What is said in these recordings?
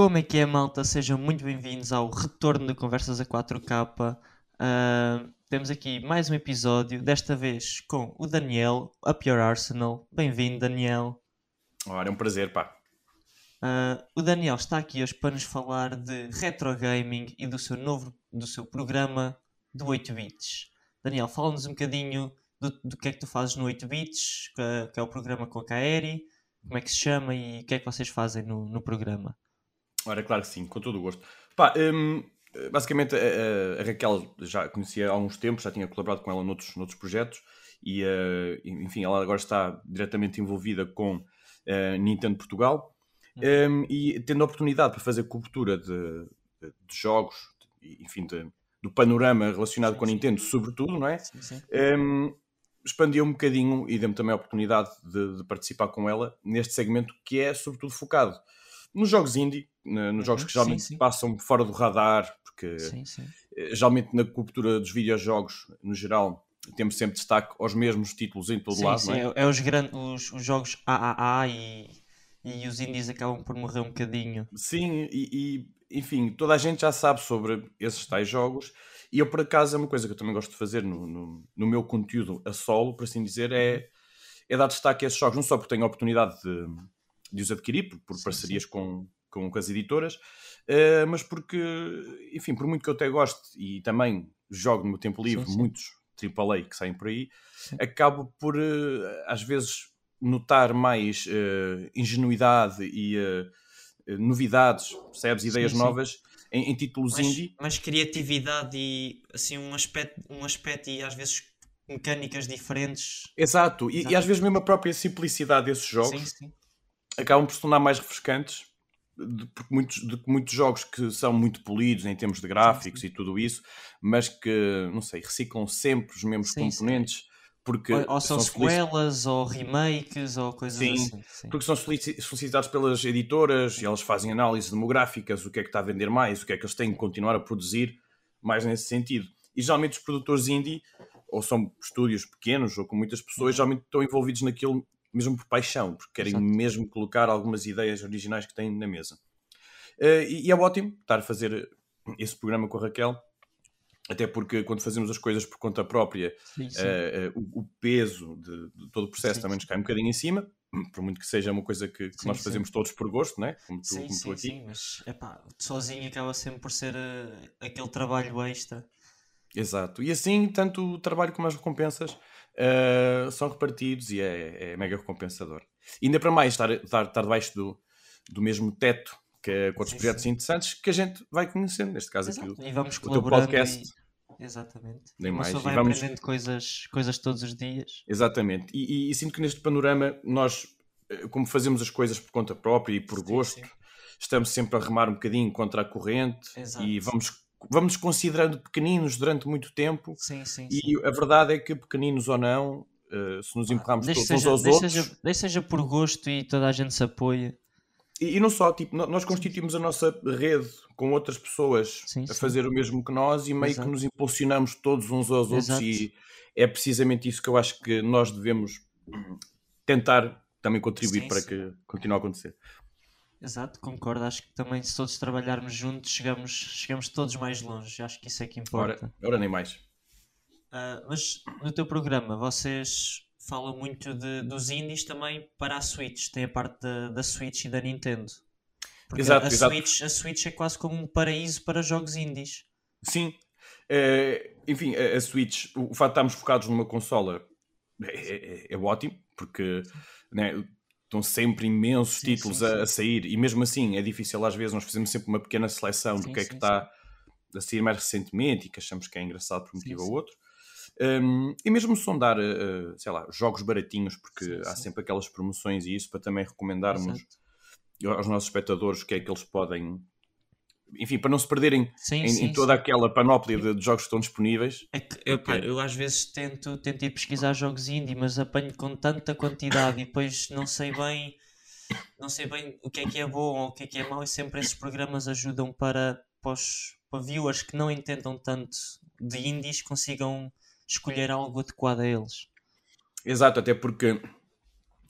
Como é que é, malta? Sejam muito bem-vindos ao retorno de Conversas a 4K. Uh, temos aqui mais um episódio, desta vez com o Daniel, Up Your Arsenal. Bem-vindo, Daniel. Ora, é um prazer, pá. Uh, o Daniel está aqui hoje para nos falar de retro gaming e do seu novo do seu programa do 8 bits. Daniel, fala-nos um bocadinho do, do que é que tu fazes no 8 bits, que, que é o programa com a Kaeri, como é que se chama e o que é que vocês fazem no, no programa. Ora, claro que sim, com todo o gosto. Pá, hum, basicamente a, a, Raquel já conhecia há alguns tempos, já tinha colaborado com ela noutros, noutros projetos e, uh, enfim, ela agora está diretamente envolvida com uh, Nintendo Portugal um, e tendo a oportunidade para fazer cobertura de, de, de jogos, de, enfim, do panorama relacionado sim, com a Nintendo, sim. sobretudo, não é? Sim, um, expandiu um bocadinho e deu-me também a oportunidade de, de, participar com ela neste segmento que é sobretudo focado nos jogos indie, nos uhum, jogos que geralmente sim, sim. passam fora do radar, porque sim, eh, geralmente na cobertura dos videojogos, no geral, temos sempre destaque aos mesmos títulos em todo lado. Sim, é? é? os, grandes, os, os jogos AAA e, e os indies acabam por morrer um bocadinho. Sim, e, e, enfim, toda a gente já sabe sobre esses tais jogos. E eu, por acaso, é uma coisa que eu também gosto de fazer no, no, no meu conteúdo a solo, por assim dizer, é, uhum. é dar destaque a esses jogos, não só porque tenho a oportunidade de de os adquirir por, por sim, parcerias sim. Com, com, com, as editoras, uh, mas porque, enfim, por muito que eu até goste e também jogo no meu tempo livre sim, muitos AAA que saem por aí, acabo por, uh, às vezes, notar mais uh, ingenuidade e novidades, percebes? Ideias novas em, em títulos mais, indie. Mais criatividade e, assim, um aspecto, um aspecto e às vezes mecânicas diferentes. Exato, e, e, às vezes mesmo a própria simplicidade desses jogos sim, sim acabam por se tornar mais refrescantes de, porque muitos, de muitos jogos que são muito polidos em termos de gráficos sim, sim. e tudo isso, mas que, não sei, reciclam sempre os mesmos sim, componentes. Porque ou, ou são, são sequelas, ou remakes, ou coisas sim, assim. Sim, porque são solicitados pelas editoras e elas fazem análises demográficas, o que é que está a vender mais, o que é que eles têm que continuar a produzir, mais nesse sentido. E geralmente os produtores indie, ou são estúdios pequenos, ou com muitas pessoas, uhum. geralmente estão envolvidos naquilo mesmo por paixão, porque querem Exato. mesmo colocar algumas ideias originais que têm na mesa. Uh, e, e, é ótimo estar a fazer esse programa com a Raquel, até porque quando fazemos as coisas por conta própria, sim, sim. Uh, uh, o, o, peso de, de, todo o processo sim, também nos cai um bocadinho em cima, por muito que seja uma coisa que, que nós fazemos todos por gosto, né? como tu, sim, como tu aqui. Sim, mas epá, sozinho acaba sempre por ser aquele trabalho extra. Exato. E assim, tanto o trabalho como as recompensas uh, são repartidos e é, é, mega recompensador. E ainda para mais, estar, estar, estar debaixo do, do mesmo teto que com outros sim, projetos sim. interessantes que a gente vai conhecendo, neste caso Exato. aqui e vamos o teu podcast. E... Exatamente. Nem mais. vai e vamos... aprendendo coisas, coisas todos os dias. Exatamente. E, e, e, sinto que neste panorama nós, eh, como fazemos as coisas por conta própria e por sim, gosto, estamos sempre a remar um bocadinho contra a corrente Exato. e vamos vamos considerando pequeninos durante muito tempo. Sim, sim, e sim. a verdade é que, pequeninos ou não, uh, se nos empurrarmos todos seja, uns aos outros. Seja, deixe seja por gosto e toda a gente se apoia. E, e não só, tipo, nós constituímos a nossa rede com outras pessoas sim, a fazer o mesmo que nós e meio Exato. que nos impulsionamos todos uns aos outros. Exato. E é precisamente isso que eu acho que nós devemos tentar também contribuir para que continue a acontecer. Exato, concordo. Acho que também se todos trabalharmos juntos chegamos, chegamos todos mais longe. Acho que isso é que importa. Ora, ora nem mais. Uh, mas no teu programa vocês falam muito de, dos indies também para a Switch. Tem a parte da, da Switch e da Nintendo. Porque exato, a, exato. Switch, a Switch é quase como um paraíso para jogos indies. Sim. É, enfim, a, a, Switch, o, o facto de estarmos focados numa consola é, é, é ótimo, porque né, estão sempre imensos sim, títulos sim, sim. A, a, sair e mesmo assim é difícil às vezes nós fazemos sempre uma pequena seleção do que é que está a sair mais recentemente e que achamos que é engraçado por um motivo ou outro um, e mesmo sondar uh, sei lá, jogos baratinhos porque há sempre aquelas promoções e isso para também recomendarmos Exato. aos nossos espectadores o que é que eles podem enfim, para não se perderem sim, em, sim, em, toda sim. aquela panóplia de, de, jogos que estão disponíveis. É que, eu, pá, eu às vezes tento, tento ir pesquisar jogos indie, mas apanho com tanta quantidade e depois não sei bem não sei bem o que é que é bom ou o que é que é mau e sempre esses programas ajudam para, para, os, para viewers que não entendam tanto de indies consigam escolher algo adequado a eles. Exato, até porque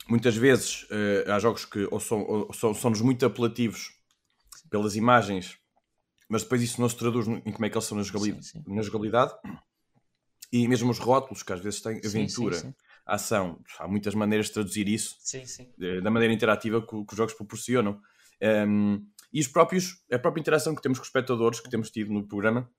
muitas vezes uh, há jogos que ou são, ou são, são-nos muito apelativos pelas imagens, mas depois isso não se traduz em como é que eles são na jogabilidade. Sim, sim. Na jogabilidade. E mesmo os rótulos, que às vezes têm aventura, sim, ação, há muitas maneiras de traduzir isso da maneira interativa que, que, os jogos proporcionam. Um, e os próprios, a própria interação que temos com os espectadores, que temos tido no programa,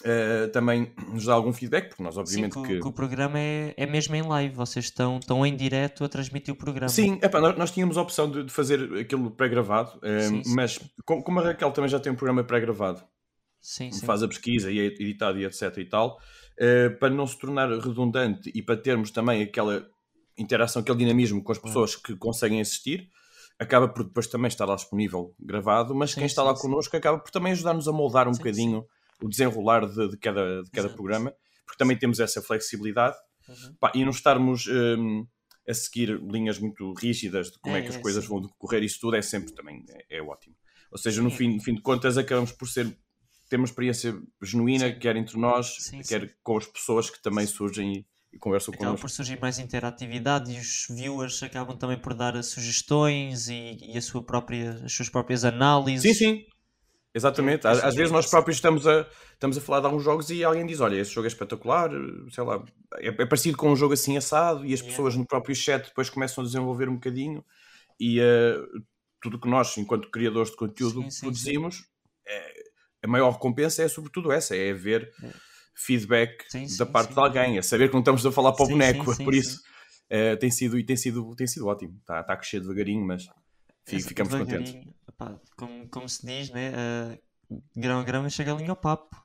Uh, também nos dá algum feedback, porque nós obviamente Sim, que... que... o programa é, é mesmo em live, vocês estão, estão em direto a transmitir o programa. Sim, epá, nós, nós, tínhamos a opção de, de fazer aquilo pré-gravado, uh, mas como, como, a Raquel também já tem um programa pré-gravado, faz a pesquisa e é editado e etc e tal, uh, para não se tornar redundante e para termos também aquela interação, aquele dinamismo com as pessoas que conseguem assistir, acaba por depois também estar lá disponível gravado, mas sim, quem está sim, lá connosco acaba por também ajudar-nos a moldar um bocadinho o desenrolar de, de cada, de cada programa, porque também temos essa flexibilidade uhum. pá, e não estarmos um, a seguir linhas muito rígidas de como é, é que as é, coisas sim. vão decorrer, isso tudo é sempre também é, é ótimo. Ou seja, no fim, no fim de contas, acabamos por ser ter uma experiência genuína, sim. quer entre nós, sim, quer sim. com as pessoas que também surgem e, e conversam Acaba connosco. por surgir mais interatividade e os viewers acabam também por dar sugestões e, e a sua própria, as suas próprias análises. Sim, sim. Exatamente. Às, às vezes nós próprios estamos a, estamos a falar de alguns jogos e alguém diz: Olha, esse jogo é espetacular, sei lá, é, é parecido com um jogo assim assado, e as yeah. pessoas no próprio chat depois começam a desenvolver um bocadinho. E uh, tudo que nós, enquanto criadores de conteúdo, sim, sim, produzimos, sim. É, a maior recompensa é sobretudo essa: é ver é. feedback da parte de alguém, é saber que não estamos a falar para o boneco. Por isso, uh, tem, sido, e tem, sido, tem sido ótimo. Está, está a crescer devagarinho, mas ficamos contentes como, como se diz, né? Uh, grão a grão chega a linha ao papo.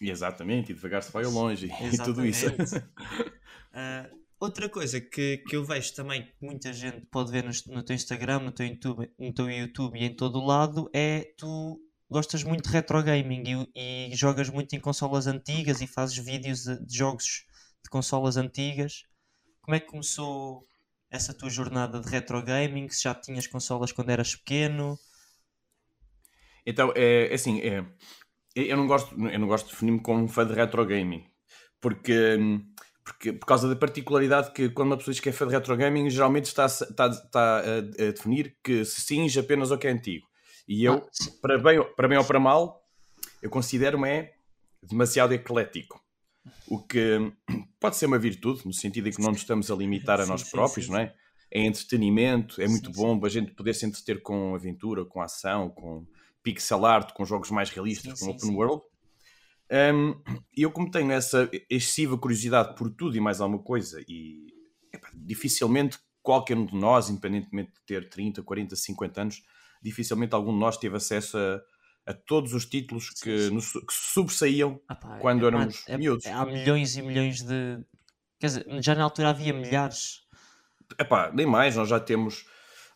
Exatamente, e devagar se vai ao longe e tudo isso. uh, outra coisa que, que eu vejo também que muita gente pode ver no, no teu Instagram, no teu, YouTube, no teu YouTube e em todo o lado é tu gostas muito de retro gaming e, e jogas muito em consolas antigas e fazes vídeos de, de jogos de consolas antigas. Como é que começou essa tua jornada de retro gaming? Se já tinhas consolas quando eras pequeno? Então, é, é assim, é, eu não gosto, eu não gosto de definir-me como fã de retro gaming, porque, porque por causa da particularidade que quando uma pessoa diz que é fã de retro gaming, geralmente está, está, está a, a definir que se cinge apenas ao que é antigo. E eu, ah, para, bem, para bem ou para mal, eu considero-me é demasiado eclético. O que pode ser uma virtude, no sentido em que não nos estamos a limitar a nós sim, próprios, sim, sim. não é? É entretenimento, é muito bom a gente poder se entreter com aventura, com ação, com, pixel art, com jogos mais realistas, com open world. Um, e eu, como tenho essa excessiva curiosidade por tudo e mais alguma coisa, e dificilmente qualquer um de nós, independentemente de ter 30, 40, 50 anos, dificilmente algum de nós teve acesso a, a todos os títulos que, nos, que sobressaíam ah, pá, quando é, éramos é, miúdos. há milhões e milhões de. Quer dizer, já na altura havia milhares. Epá, nem mais, nós já temos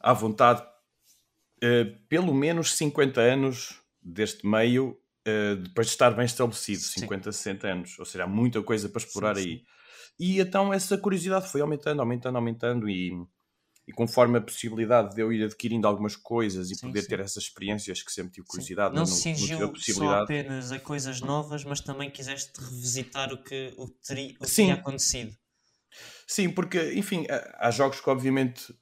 à vontade uh, pelo menos 50 anos deste meio, uh, depois de estar bem estabelecido, sim. 50, 60 anos. Ou seja, há muita coisa para explorar sim, aí. Sim. E então essa curiosidade foi aumentando, aumentando, aumentando e, e conforme a possibilidade de eu ir adquirindo algumas coisas e sim, poder sim. ter essas experiências que sempre tive curiosidade, não, não se cingiu só apenas a coisas novas, mas também quiseste revisitar o que, o, teri, o que tinha acontecido. Sim, porque, enfim, há jogos que obviamente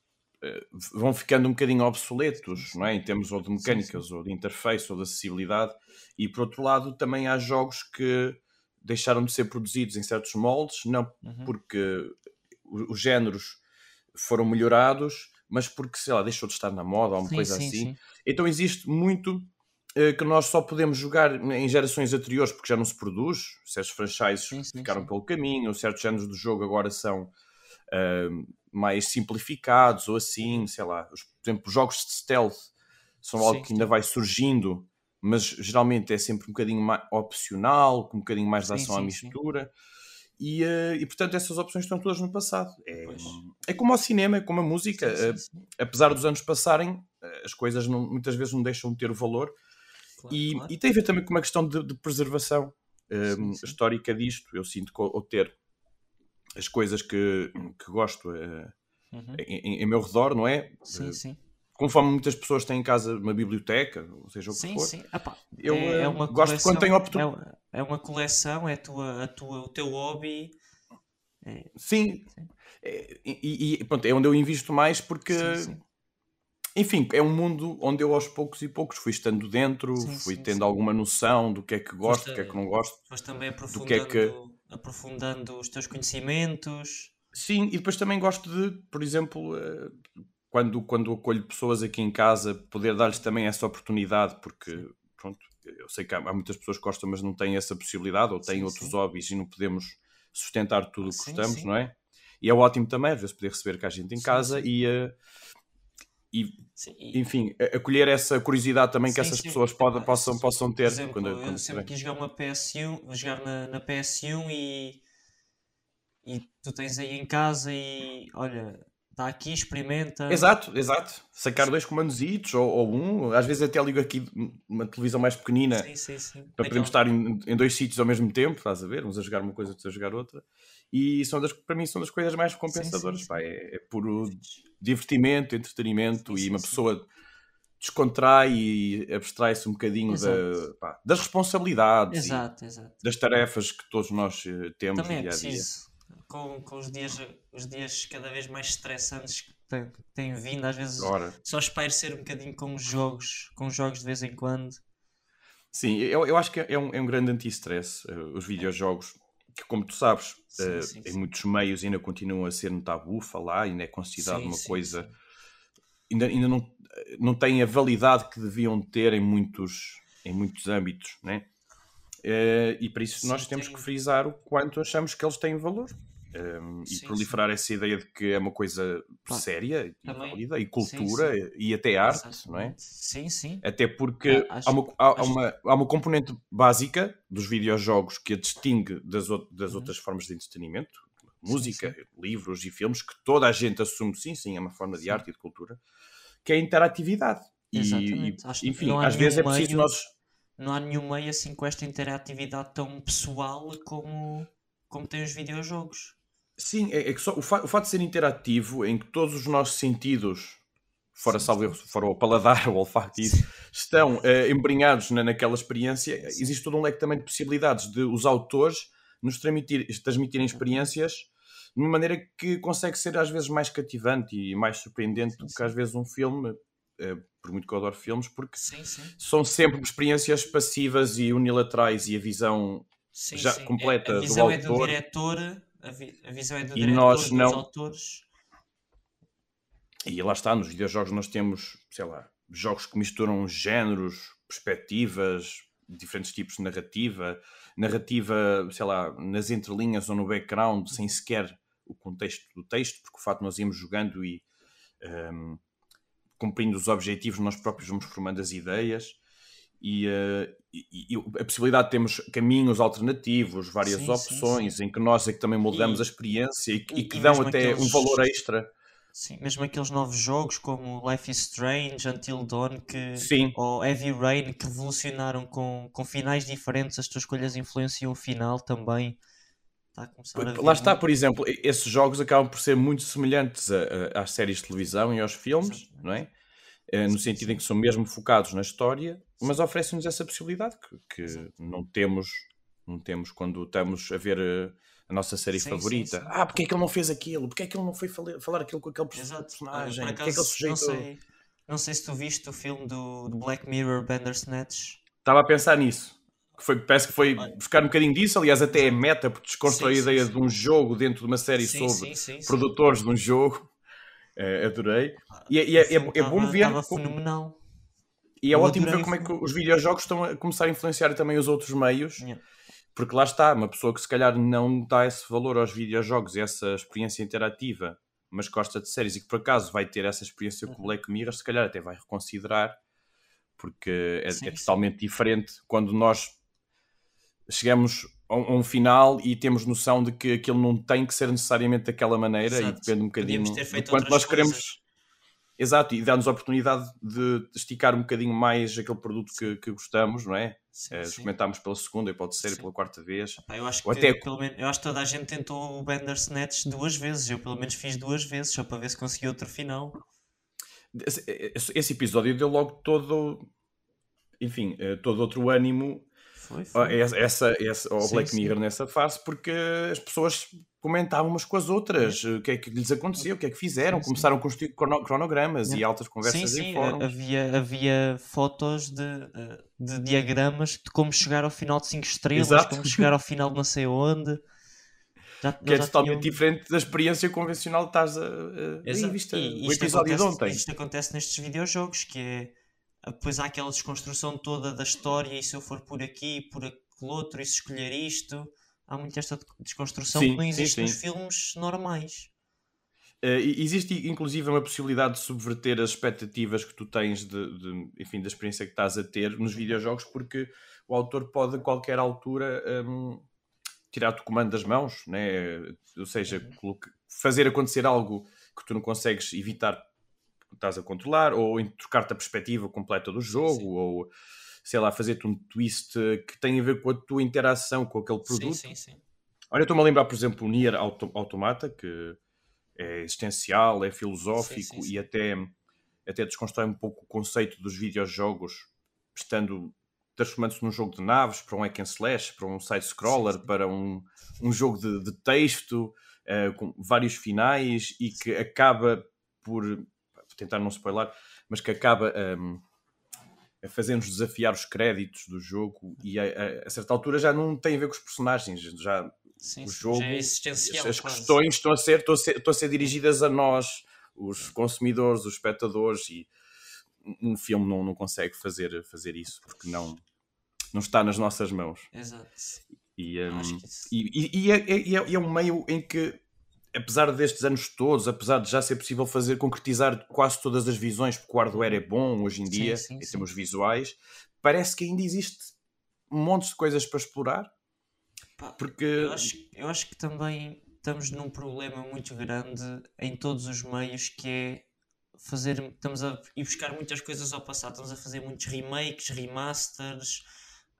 eh, vão ficando um bocadinho obsoletos, não é? Em termos ou de mecânicas, sim. ou de interface, ou de acessibilidade. E por outro lado, também há jogos que deixaram de ser produzidos em certos moldes, não uhum. porque os géneros foram melhorados, mas porque, sei lá, deixou de estar na moda ou uma sim, coisa assim. Então existe muito uh, que nós só podemos jogar em gerações anteriores porque já não se produz, certos franchises ficaram pelo caminho, certos géneros do jogo agora são uh, mais simplificados ou assim, sei lá. Os, por exemplo, jogos de stealth são algo sim, que ainda vai surgindo, mas geralmente é sempre um bocadinho mais opcional, com um bocadinho mais de ação sim, à mistura. E, uh, e portanto essas opções estão todas no passado. É, é como ao cinema, é como a música. Uh, apesar dos anos passarem, eh, as coisas não, muitas vezes não deixam de ter valor. Claro, e, claro. e, tem a ver também com uma questão de, de preservação histórica disto. Eu sinto que ao ter as coisas que, que gosto uh, uhum. em, em, meu redor, não é? Sim, sim. Conforme muitas pessoas têm em casa uma biblioteca, ou seja o que sim, for. Sim, Epá, eu é, é uma gosto quando tenho oportunidade. É, é, uma coleção, é a tua, a tua, o teu hobby. É... Sim, sim. É, e, e, pronto, é onde eu invisto mais porque enfim, é um mundo onde eu aos poucos e poucos fui estando dentro, Sim, fui sim, tendo sim. alguma noção do que é que gosto, do que é que não gosto, foste também do que é que. aprofundando, aprofundando os teus conhecimentos. Sim, e depois também gosto de, por exemplo, eh, quando, quando acolho pessoas aqui em casa, poder dar-lhes também essa oportunidade, porque, pronto, eu sei que há, há muitas pessoas que gostam, mas não têm essa possibilidade, ou têm Sim, outros sim. hobbies e não podemos sustentar tudo o que gostamos, não é? E é ótimo também, às vezes, poder receber cá gente em casa e, eh, e enfim, a- acolher essa curiosidade também que essas pessoas podem, Epá, possam, possam Por ter exemplo, quando, eu quando sempre tiverem. quis jogar uma PS1, vou jogar na, na PS1 e, e tu tens aí em casa e olha, está aqui, experimenta. Exato, exato. Sacar dois comandos ou, ou um, às vezes até ligo aqui uma televisão mais pequenina Sim, sim, sim. para podermos estar em, em dois sítios ao mesmo tempo, estás a ver? Uns a jogar uma coisa, outros a jogar outra. E são das, para mim são das coisas mais compensadoras. pá. É, é puro divertimento, entretenimento e uma pessoa descontrai e abstrai-se um bocadinho da, pá, das responsabilidades Exato, exato. das tarefas que todos nós eh, temos Também é no dia a dia. preciso, com, com os, dias, os dias cada vez mais estressantes que têm, que têm vindo, às vezes Ora, só espero ser um bocadinho com os jogos, com os jogos de vez em quando. Sim, eu, eu acho que é um, é um grande anti-stress, eh, os videojogos, que como tu sabes, Sim, eh, sim, em sim. muitos meios ainda continuam a ser um tabu falar, ainda é considerado uma coisa, ainda, ainda não, não tem a validade que deviam ter em muitos, em muitos âmbitos, né? Eh, e para isso Sim, nós temos tem- que frisar o quanto achamos que eles têm valor. Um, e Sim, proliferar essa ideia de que é uma coisa séria e válida, e sim, cultura e até arte, não é? Sim, sim. Até porque acho- há, uma, há, acho- uma, há uma componente básica dos videojogos que a distingue das, ou- das Uhum. outras formas de entretenimento, Sim, música, livros e filmes, que toda a gente assume, sim, sim, é uma forma de Sim. arte e de cultura, que é a interatividade. E, e, enfim, há às vezes é preciso meio- nós. Não há nenhum meio assim com esta interatividade tão pessoal como, como tem os videojogos. Sim, é, é que só o, fa o fato de ser interativo, em que todos os nossos sentidos, fora, Sim, salvo fora o paladar, o olfato, isso, estão eh, embrenhados na, naquela experiência, Sim. existe todo um leque também de possibilidades de os autores nos transmitir, transmitirem Uhum. experiências de uma maneira que consegue ser às vezes mais cativante e mais surpreendente Sim, do que às vezes um filme, eh, por muito que eu adoro filmes, porque Sim, sim. são sempre experiências passivas e unilaterais e a visão Sim, Já sim. completa a, a do visão é do diretor, a, vi- a visão é do E diretor, nós dos não. autores. E lá está, nos videojogos nós temos, sei lá, jogos que misturam géneros, perspectivas, diferentes tipos de narrativa, narrativa, sei lá, nas entrelinhas ou no background, sem sequer o contexto do texto, porque o facto de nós irmos jogando e ehm, cumprindo os objetivos, nós próprios vamos formando as ideias. E, eh, e- e a possibilidade de termos caminhos alternativos, várias Sim, sim, opções, em que nós é que também moldamos E- a experiência e, que- dão até um aqueles- valor extra. Sim, mesmo aqueles novos jogos como Life is Strange, Until Dawn que, Sim, ou Heavy Rain que revolucionaram com, com finais diferentes, as tuas escolhas influenciam o final também. Está começar a Lá está, por exemplo, esses jogos acabam por ser muito semelhantes a- a- às séries de televisão e aos filmes, Exatamente. não é? Eh, No Sim, sentido sim. em que são mesmo focados na história, mas oferecem-nos essa possibilidade que, que não temos, não temos quando estamos a ver eh, a nossa série Sim, sim, favorita. sim. Ah, porque é que ele não fez aquilo? Porque é que ele não foi fala- falar aquilo com aquele Exato. Olha, personagem? Porque é que ele acaso, não sei, não sei se tu viste o filme do, do Black Mirror Bandersnatch. Estava a pensar nisso. Que foi, parece que foi buscar um bocadinho disso, aliás, até é meta, porque desconstrói Sim, a sim, ideia sim. de um jogo dentro de uma série Sim, sobre sim, sim, sim. produtores de um jogo. Eh, adorei. E, é- e é, é, é bom ver. como- fenomenal. e é Eu ótimo ver como é que os videojogos estão a começar a influenciar também os outros meios. Yeah. Porque lá está, uma pessoa que se calhar não dá esse valor aos videojogos, essa experiência interativa, mas gosta de séries e que por acaso vai ter essa experiência com o Uhum. Black Mirror, se calhar até vai reconsiderar, porque é, Sim, é sim. totalmente diferente quando nós chegamos a um, final e temos noção de que aquilo não tem que ser necessariamente daquela maneira e Exato. depende um bocadinho feito quanto nós queremos. coisas. Exato, e dá-nos a oportunidade de esticar um bocadinho mais aquele produto que, que gostamos, não é? Sim, Eh, sim. pela segunda e pode ser Sim. pela quarta vez. Pá, eu acho que até- pelo menos, eu acho que toda a gente tentou o Bandersnatch duas vezes. Eu pelo menos fiz duas vezes, só para ver se consegui outro final. Esse, esse- episódio deu logo todo, enfim, eh, todo outro ânimo. Essa, essa, ao Black sim. Mirror nessa fase, porque as pessoas comentavam umas com as outras, o que é que lhes aconteceu, o que é que fizeram, Sim, começaram a construir crono- cronogramas e altas Sim, conversas em sim, fóruns. havia, havia fotos de, de diagramas de como chegar ao final de 5 estrelas, Exato. como chegar ao final de não sei onde. Já, Que é totalmente diferente da experiência convencional que estás a. a... Aí, Exato. viste E o episódio acontece, de ontem. Isto acontece nestes videojogos, que é depois há aquela desconstrução toda da história, e se eu for por aqui, por aquele outro, e se escolher isto, há muito esta desconstrução Sim, que não sim, existe sim. nos filmes normais. E- existe inclusive uma possibilidade de subverter as expectativas que tu tens de, de- enfim, da experiência que estás a ter nos videojogos, porque o autor pode a qualquer altura hum, tirar-te o comando das mãos, né? ou seja, Uhum. fazer acontecer algo que tu não consegues evitar estás a controlar, ou em trocar-te a perspectiva completa do jogo, sim. ou sei lá, fazer-te um twist que tem a ver com a tua interação com aquele Sim, produto. sim, sim. Olha, eu estou-me a lembrar, por exemplo, o Nier Auto- Automata, que é existencial, é filosófico Sim, sim, sim. e até, até desconstrói um pouco o conceito dos videojogos, estando transformando-se num jogo de naves para um hack and slash, para um side-scroller, Sim, sim. para um, um jogo de, de texto, eh, com vários finais e que acaba por, tentar não spoiler, mas que acaba ehm, a fazer-nos desafiar os créditos do jogo e a, a- a certa altura já não tem a ver com os personagens, já Sim, o jogo, Já é as, as questões estão a, ser, estão, a ser, estão a ser dirigidas a nós, os consumidores, os espectadores, e um um filme não, não consegue fazer, fazer isso porque não, não está nas nossas mãos. Exato. E, que isso- e, e- e é, é- é- e é um meio em que, apesar destes anos todos, apesar de já ser possível fazer, concretizar quase todas as visões, porque o hardware é bom hoje em Sim, dia, sim, em sim. termos visuais, parece que ainda existe um monte de coisas para explorar. Porque Eu acho, eu acho que também estamos num problema muito grande em todos os meios que é fazer. Estamos a ir buscar muitas coisas ao passado, estamos a fazer muitos remakes, remasters,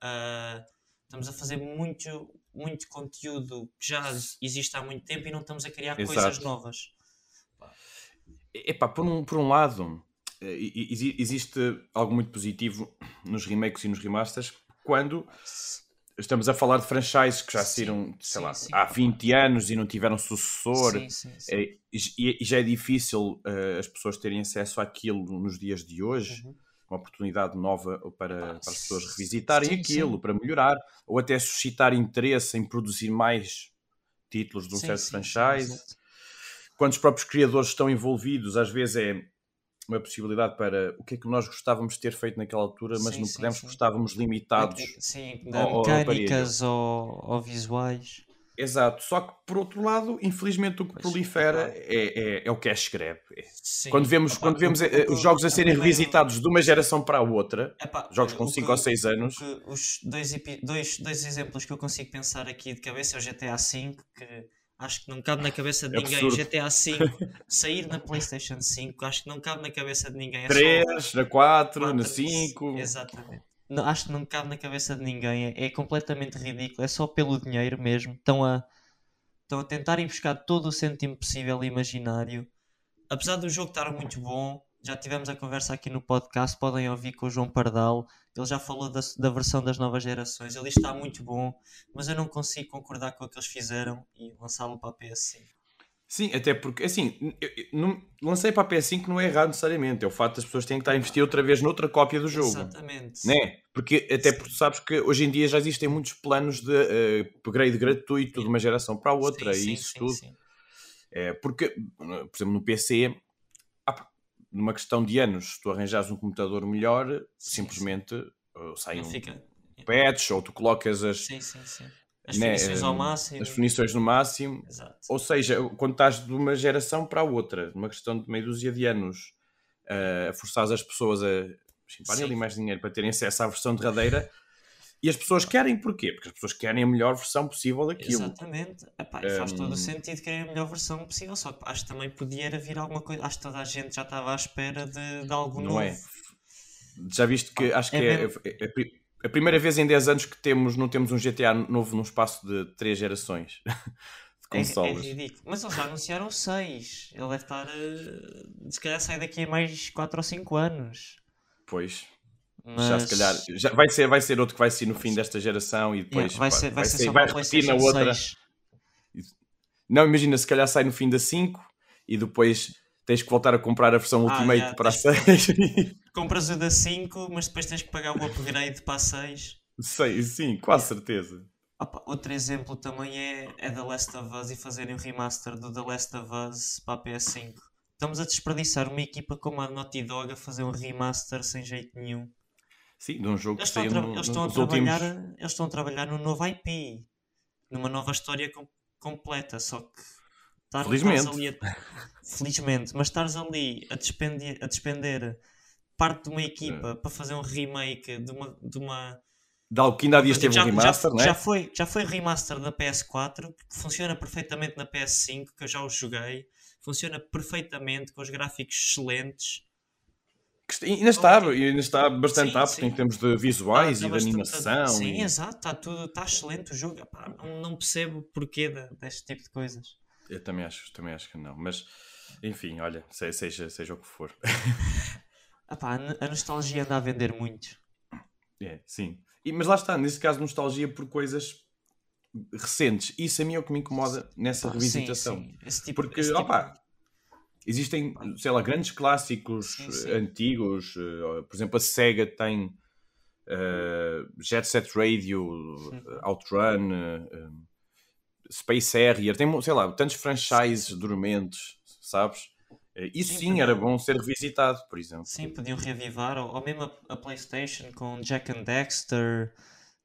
ah, estamos a fazer muito, muito conteúdo que já existe há muito tempo e não estamos a criar coisas Exato. novas. Epá, por um, por um lado, eh, existe algo muito positivo nos remakes e nos remasters quando estamos a falar de franchises que já Sim, saíram, sei sim, lá, sim. há 20 anos e não tiveram sucessor. Eh, E, e já é difícil eh, as pessoas terem acesso àquilo nos dias de hoje. Uhum. Uma oportunidade nova para, para as pessoas sim, revisitarem sim. aquilo, para melhorar, ou até suscitar interesse em produzir mais títulos de um Sim, certo sim, sim, franchise quando os próprios criadores estão envolvidos, às vezes é uma possibilidade para o que é que nós gostávamos de ter feito naquela altura, mas Sim, não sim, sim. porque estávamos limitados. Sim, de mecânicas ou, ou visuais. Exato. Só que, por outro lado, infelizmente o que Pois, prolifera é, é, é o cash grab. É. Sim. Quando vemos, quando vemos o- eh, o- os jogos a o serem primeiro- revisitados de uma geração para a outra, Epá, jogos com o 5 que- ou 6 anos, o os dois, dois, dois exemplos que eu consigo pensar aqui de cabeça é o GTA V, que acho que não cabe na cabeça de É ninguém. absurdo. GTA V sair na PlayStation 5, acho que não cabe na cabeça de ninguém. É só 3, na 4, na quatro- 5. Exatamente. Acho que não cabe na cabeça de ninguém. É, é completamente ridículo. É só pelo dinheiro mesmo. Estão a, estão a tentar buscar todo o cêntimo possível e imaginário. Apesar do jogo estar muito bom, já tivemos a conversa aqui no podcast. Podem ouvir com o João Pardal. Ele já falou da, da versão das novas gerações. Ele está muito bom, mas eu não consigo concordar com o que eles fizeram e lançá-lo para a PS5. Sim, até porque, assim, eu- eu não, lancei para a PS5 não é errado necessariamente. É o facto das pessoas terem que estar a investir outra vez noutra cópia do jogo. Exatamente. Né? Porque até porque sabes que hoje em dia já existem muitos planos de eh, upgrade gratuito de uma geração para a outra Sim, e sim, isso tudo. sim. É, porque, por exemplo, no PC, ah numa questão de anos, se tu arranjares um computador melhor, Sim, simplesmente eh, sai um fica. patch ou tu colocas as, Sim, sim, sim. As né, definições ao eh, máximo. as definições no máximo. Exato. Ou seja, quando estás de uma geração para a outra, numa questão de meia dúzia de anos, eh, a forçar as pessoas a chimparem Sim. ali mais dinheiro para terem acesso à versão derradeira, e as pessoas querem porquê? Porque as pessoas querem a melhor versão possível daquilo. Exatamente. Epá, faz todo Hum. o sentido querer a melhor versão possível, só que acho que também podia vir alguma coisa. Acho que toda a gente já estava à espera de, de algo Não novo. é? Já viste que acho É que é, é- é a pri- a primeira vez em 10 anos que temos, não temos um GTA novo num espaço de 3 gerações de É, é consoles. ridículo. Mas eles já anunciaram 6. Ele deve estar. eh, se calhar sai daqui a mais 4 ou 5 anos. pois, Mas... já se calhar já vai, ser, vai ser outro que vai ser no fim desta geração e Yeah, depois vai pá, ser, vai ser só vai para a repetir na outra. 6. Não, imagina, se calhar sai no fim da 5 e depois tens que voltar a comprar a versão Ah, Ultimate para a tens 6. Compras o da 5, mas depois tens que pagar o upgrade para a 6. Sei, sim, quase certeza. Opa, outro exemplo também é, é The Last of Us e fazerem um remaster do The Last of Us para a PS5. Estamos a desperdiçar uma equipa como a Naughty Dog a fazer um remaster sem jeito nenhum. Sim, de um jogo Eles que a, saiu no, eles estão a nos últimos. trabalhar, eles estão a trabalhar num novo IP, numa nova história com- completa, só que estar- Felizmente. a- felizmente, mas estares ali a despender, a despender parte de uma equipa É. para fazer um remake de uma, de uma De algo que ainda há dias Coisa que teve um remaster, já, não é? já foi, já foi remaster da PS4, que funciona perfeitamente na PS5, que eu já o joguei. Funciona perfeitamente, com os gráficos excelentes. Que ainda está, ainda está bastante Sim, apto sim. em termos de visuais Tá- e tá de animação. Sim, e- exato, está tudo, está excelente o jogo. Epá, não, não percebo o porquê de- deste tipo de coisas. Eu também acho, também acho que não. Mas, enfim, olha, se- seja, seja o que for. Epá, a no- a nostalgia anda a vender muito. É, sim. E- mas lá está, nesse caso, nostalgia por coisas recentes. Isso a mim é o que me incomoda nessa revisitação. sim, sim. Esse tipo, Porque, esse tipo- opa, existem, sei lá, grandes clássicos Sim, antigos. eh, Por exemplo, a Sega tem eh, Jet Set Radio, eh, Outrun, eh, Space Harrier, tem, sei lá, tantos franchises dormentes, sabes? Eh, Isso Sim, sim, era bom ser revisitado, por exemplo. Sim, podiam reavivar, ou, ou mesmo a, a PlayStation com Jack and Dexter,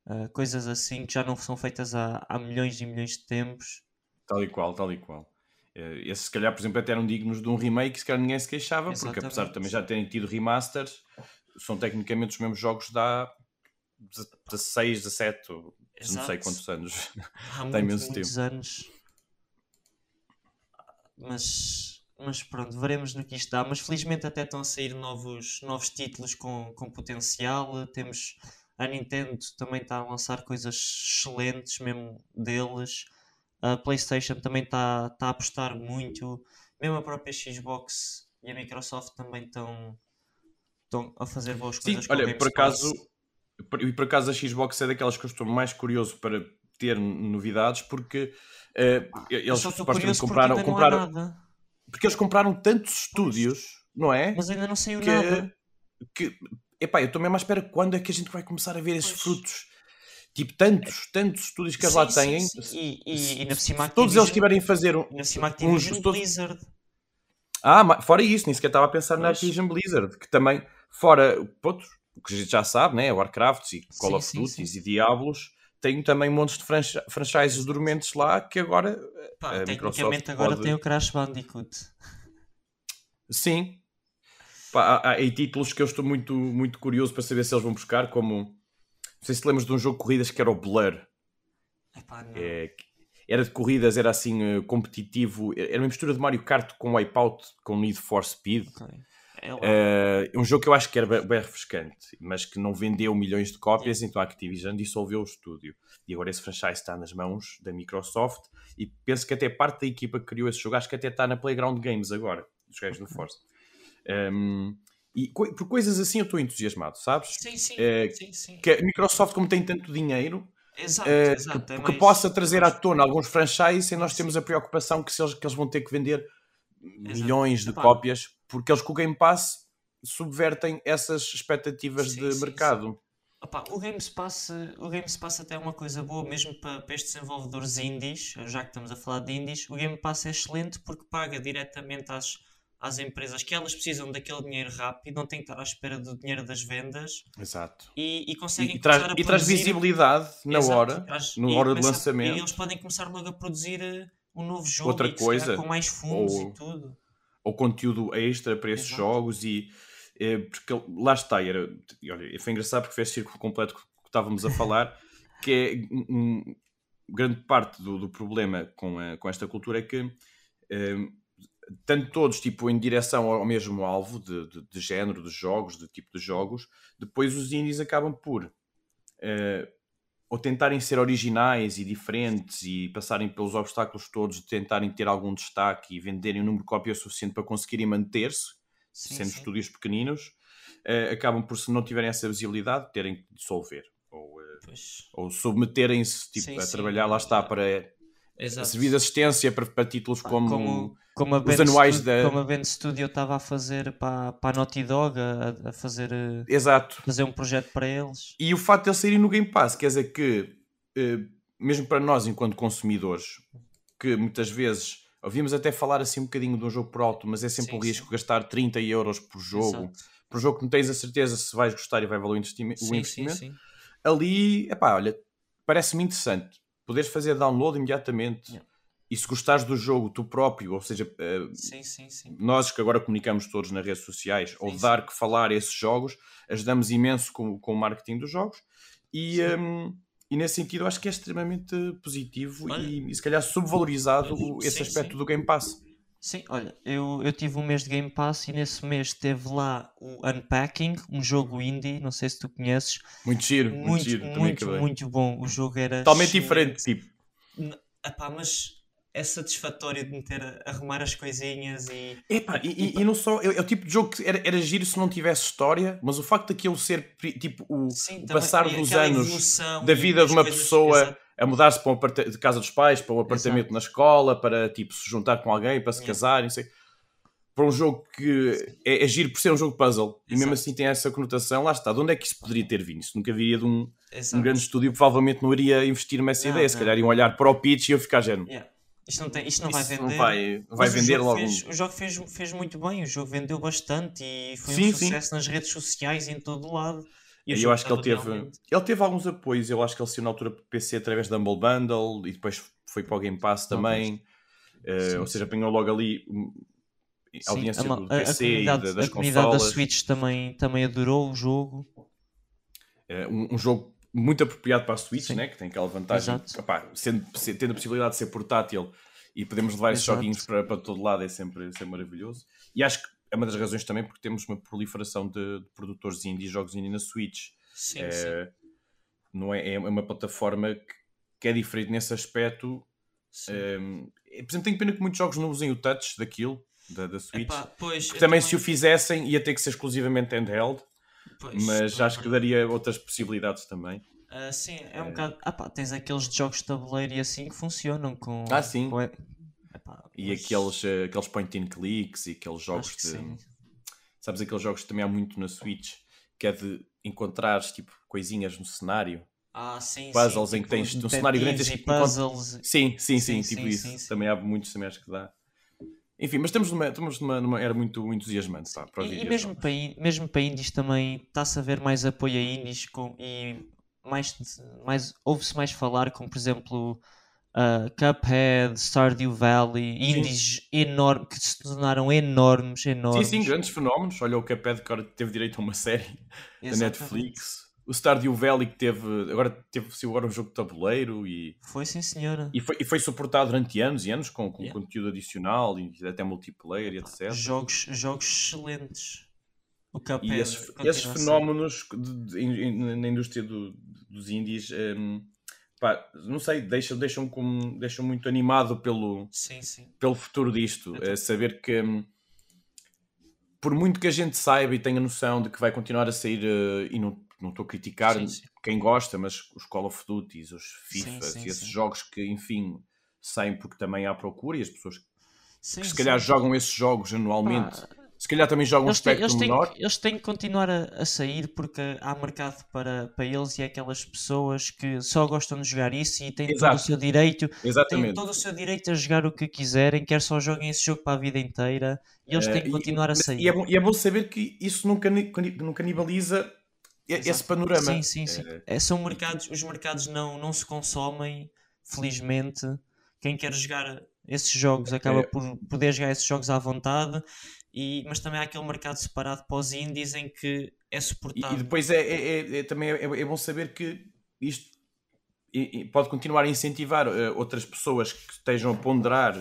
uh, coisas assim que já não são feitas há, há milhões e milhões de tempos. Tal e qual, tal e qual. Eh, Esses, se calhar, por exemplo, até eram dignos de um remake, se calhar ninguém se queixava, porque apesar de Exatamente. também já terem tido remasters, são tecnicamente os mesmos jogos de há 16, 17, ou não sei Exato. quantos anos. Há Tem muito, imenso muitos anos. Mas, mas pronto, veremos no que isto dá. Mas felizmente até estão a sair novos, novos títulos com, com potencial. Temos a Nintendo também está a lançar coisas excelentes mesmo deles. A PlayStation também está está a apostar muito. Mesmo a própria Xbox e a Microsoft também estão, estão a fazer boas Sim, coisas olha, por acaso, e por acaso a Xbox é daquelas que eu estou mais curioso para ter novidades, porque Eu eles supostamente curioso porque compraram, compraram porque eles compraram tantos estúdios, não é? Mas ainda não saiu que, nada. que epá, eu estou mesmo à espera quando é que a gente vai começar a ver esses Pois. frutos. Tipo, tantos, tantos estúdios que eles Sim, lá sim, têm. sim. E, e, e na Se todos eles tiverem a fazer um. na cima uns- todos- Blizzard. Ah, fora isso, nem sequer estava a pensar na Pois. Activision Blizzard, que também, fora pronto, o que a gente já sabe, né? Warcraft e Call Sim, of Duty e Diablos, tem também montes de franchi- franchises dormentes lá que agora. Pá, a tecnicamente Microsoft agora tem o Crash Bandicoot. Sim. Pá, há, há títulos que eu estou muito, muito curioso para saber se eles vão buscar, como. Não sei se te lembras de um jogo de corridas que era o Blur. Epá. É, era de corridas, era assim eh, competitivo. Era uma mistura de Mario Kart com Wipeout, com Need for Speed. Ok. É. Eh, um jogo que eu acho que era bem, bem refrescante, mas que não vendeu milhões de cópias, então a Activision dissolveu o estúdio. E agora esse franchise está nas mãos da Microsoft e penso que até parte da equipa que criou esse jogo, acho que até está na Playground Games agora, dos gajos do Forza. Um, e co- por coisas assim eu estou entusiasmado, sabes? Sim, sim, é, sim, sim. Que a Microsoft, como tem tanto dinheiro, Exato, eh, exato. que, é que mais- possa trazer à tona alguns franchises e nós temos a preocupação que, se eles, que eles vão ter que vender milhões de Epá. cópias, porque eles com o Game Pass subvertem essas expectativas Sim, de sim, mercado. Opa, o Games Pass, o Games Pass até é uma coisa boa mesmo para, para estes desenvolvedores indies, já que estamos a falar de indies, o Game Pass é excelente porque paga diretamente às, às empresas que elas precisam daquele dinheiro rápido, não têm que estar à espera do dinheiro das vendas Exato. e, e E, conseguem e traz, começar a e traz visibilidade na Exato, hora, traz- na e hora de começa- lançamento. E eles podem começar logo a produzir eh, um novo jogo Outra e, coisa, com mais fundos ou- e tudo. Ou conteúdo extra para esses Exato. jogos e eh, porque lá está, era, e olha, foi engraçado porque fez círculo completo que que estávamos a falar, que é um, grande parte do, do problema com, a- com esta cultura é que eh, tanto todos tipo em direção ao mesmo alvo de, de, de género de jogos, de tipo de jogos, depois os indies acabam por eh, ou tentarem ser originais e diferentes e passarem pelos obstáculos todos de tentarem ter algum destaque e venderem um número de cópias suficiente para conseguirem manter-se, Sim, sendo sim. estúdios pequeninos, eh, acabam por, se não tiverem essa visibilidade, terem que dissolver ou, Pois. ou submeterem-se tipo, Sim, a sim, trabalhar, lá está, para a servir de assistência para, para títulos como, como, como a os anuais Studio, da. Como a Band Studio estava a fazer para, para a Naughty Dog, a, a fazer, eh, Exato. fazer um projeto para eles. E o facto de eles saírem no Game Pass quer dizer que, eh, mesmo para nós, enquanto consumidores, que muitas vezes ouvimos até falar assim um bocadinho de um jogo por alto, mas é sempre Sim, um risco sim. gastar 30 euros por jogo, Exato. por jogo que não tens a certeza se vais gostar e vai valer o investime- o Sim, sim, investimento. sim. Ali, epá, olha, parece-me interessante. Poderes fazer download imediatamente. Yeah. E se gostares do jogo, tu próprio, ou seja, eh, Sim, sim, sim. nós que agora comunicamos todos nas redes sociais, ou dar que falar esses jogos, ajudamos imenso com, com o marketing dos jogos e, Sim. hum, e nesse sentido acho que é extremamente positivo Olha, e, e se calhar subvalorizado o- esse sim, aspecto do Game Pass. Sim, olha, eu, eu tive um mês de Game Pass e nesse mês teve lá o Unpacking, um jogo indie, não sei se tu conheces, Muito giro, muito, muito, giro. muito, acabei. muito bom. O jogo era Totalmente diferente, tipo. Epá, mas é satisfatório de meter a arrumar as coisinhas e. Epá, e, e- e não só, é, é o tipo de jogo que era, era giro se não tivesse história, mas o facto daquilo ser tipo o, Sim, também, passar e dos anos da vida de uma coisas- pessoa Exato. a mudar-se para um de casa dos pais, para um apartamento Exato. na escola, para tipo se juntar com alguém, para se Yeah. casar, não sei. Para um jogo que é, é giro por ser um jogo puzzle e mesmo Exato. assim tem essa conotação, lá está. De onde é que isso poderia ter vindo? Isso nunca viria de um, um Exato. grande estúdio, provavelmente não iria investir nessa Não, ideia. Se calhar iam olhar para o pitch e eu ficar género. Yeah. Isto não, tem, isto não vai Isso vender. não vai, vai o vender jogo logo. Fez, o jogo fez, fez muito bem, o jogo vendeu bastante e foi Sim, um sim. sucesso nas redes sociais e em todo o lado. E o Eu jogo acho que ele teve, realmente- ele teve alguns apoios. Eu acho que ele saiu na altura para PC através da Humble Bundle e depois foi para o Game Pass também. Sim, ou seja, apanhou logo ali hum, a Sim, audiência a, do a- a PC e da- das a comunidade da consolas. Switch também, também adorou o jogo. Eh, um, um jogo muito apropriado para a Switch, Sim. né? que tem aquela vantagem, opá, sendo, se- tendo a possibilidade de ser portátil e podemos levar esses Exato. joguinhos para, para todo lado, é sempre, sempre maravilhoso. E acho que é uma das razões também porque temos uma proliferação de, de produtores indie e jogos indie na Switch. Sim, sim. É, não é, é uma plataforma que, que é diferente nesse aspecto. sim. Um, por exemplo, tenho pena que muitos jogos não usem o touch daquilo, da, da Switch. Epá, pois, que eu também, se o fizessem ia ter que ser exclusivamente handheld, pois, mas acho que daria outras possibilidades também. ah, sim, é um bocado. Ah, pá, tens aqueles jogos de tabuleiro e assim que funcionam com. Ah, sim. com- epá, E mas aqueles, eh, aqueles point and clicks e aqueles jogos de. sim. Sabes aqueles jogos que também há muito na Switch, que é de encontrares tipo coisinhas no cenário. Ah, sim, Puzzles sim, em que tens um cenário grande, e puzzles. Sim, sim, sim, Sim, tipo sim, isso. Também há muitos, também acho que dá. Enfim, mas estamos numa, estamos numa, numa era muito entusiasmante para E, e mesmo para, mesmo para indies também está-se a ver mais apoio a indies com, e mais, mais, ouve-se mais falar com, por exemplo, uh, Cuphead, Stardew Valley, indies enormes que se tornaram enormes, Sim, enormes. sim, grandes fenómenos. Olha o Cuphead que agora teve direito a uma série da Exatamente. Netflix. O Stardew Valley que teve, agora teve saiu agora um jogo de tabuleiro e, Foi sim, senhora. e, foi, e foi suportado durante anos e anos com, com Yeah. conteúdo adicional e até multiplayer e etc. Jogos, jogos excelentes. O Cuphead. E esses, esses fenómenos de- de- na indústria do- dos indies, hum, pá, não sei, deixam, deixam, como, deixam muito animado pelo, Sim, sim. pelo futuro disto. É saber que, hum, por muito que a gente saiba e tenha noção de que vai continuar a sair, e não estou a criticar Sim, sim. quem gosta, mas os Call of Duty, os FIFA, sim, e esses jogos que, enfim, saem porque também há procura e as pessoas que se calhar jogam esses jogos anualmente, Pá, se calhar também jogam um Eles têm, espectro eles, têm, menor. que- eles têm que continuar a, a sair porque há mercado para, para eles e é aquelas pessoas que só gostam de jogar isso e têm todo o Exato. seu direito, têm Exatamente. todo o seu direito a jogar o que quiserem, quer só joguem esse jogo para a vida inteira e eles têm que Eh, continuar a sair. E é, bom, e é bom saber que isso não, cani- não canibaliza esse Exato. panorama. Sim, sim, sim. É, são mercados, os mercados não, não se consomem, felizmente. Quem quer jogar esses jogos acaba É. por poder jogar esses jogos à vontade, e, mas também há aquele mercado separado para os indies em que é E, suportável. e depois é, é- é- é- também é, é bom saber que isto pode continuar a incentivar eh, outras pessoas que estejam a ponderar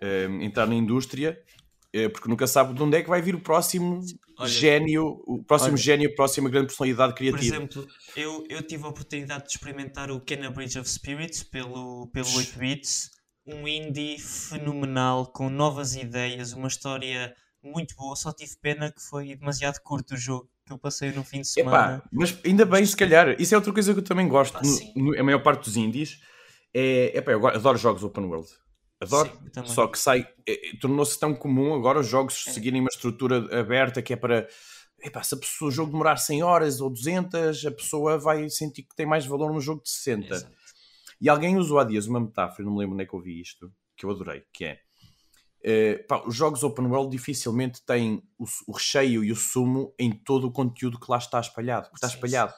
eh, entrar na indústria, eh, porque nunca sabe de onde é que vai vir o próximo Olha, gênio, o próximo olha, gênio, a próxima grande personalidade Por criativa. exemplo, eu, eu tive a oportunidade de experimentar o Kenna Bridge of Spirits pelo, pelo 8 bits, um indie fenomenal, com novas ideias, uma história muito boa. Só tive pena que foi demasiado curto o jogo que eu passei no fim de semana. Epá, mas ainda bem, se calhar, isso é outra coisa que eu também gosto Pá, no- no- a maior parte dos indies, é, epá, eu adoro jogos open world. Adoro. Sim, Só que sai, é, é, tornou-se tão comum agora os jogos é. seguirem uma estrutura aberta que é para. Epá, se a pessoa, o jogo demorar 100 horas ou 200, a pessoa vai sentir que tem mais valor num jogo de 60. Exato. E alguém usou há dias uma metáfora, não me lembro onde é que eu vi isto, que eu adorei, que é. Uh, pá, os jogos open world dificilmente têm o, o, recheio e o sumo em todo o conteúdo que lá está espalhado. Que está espalhado.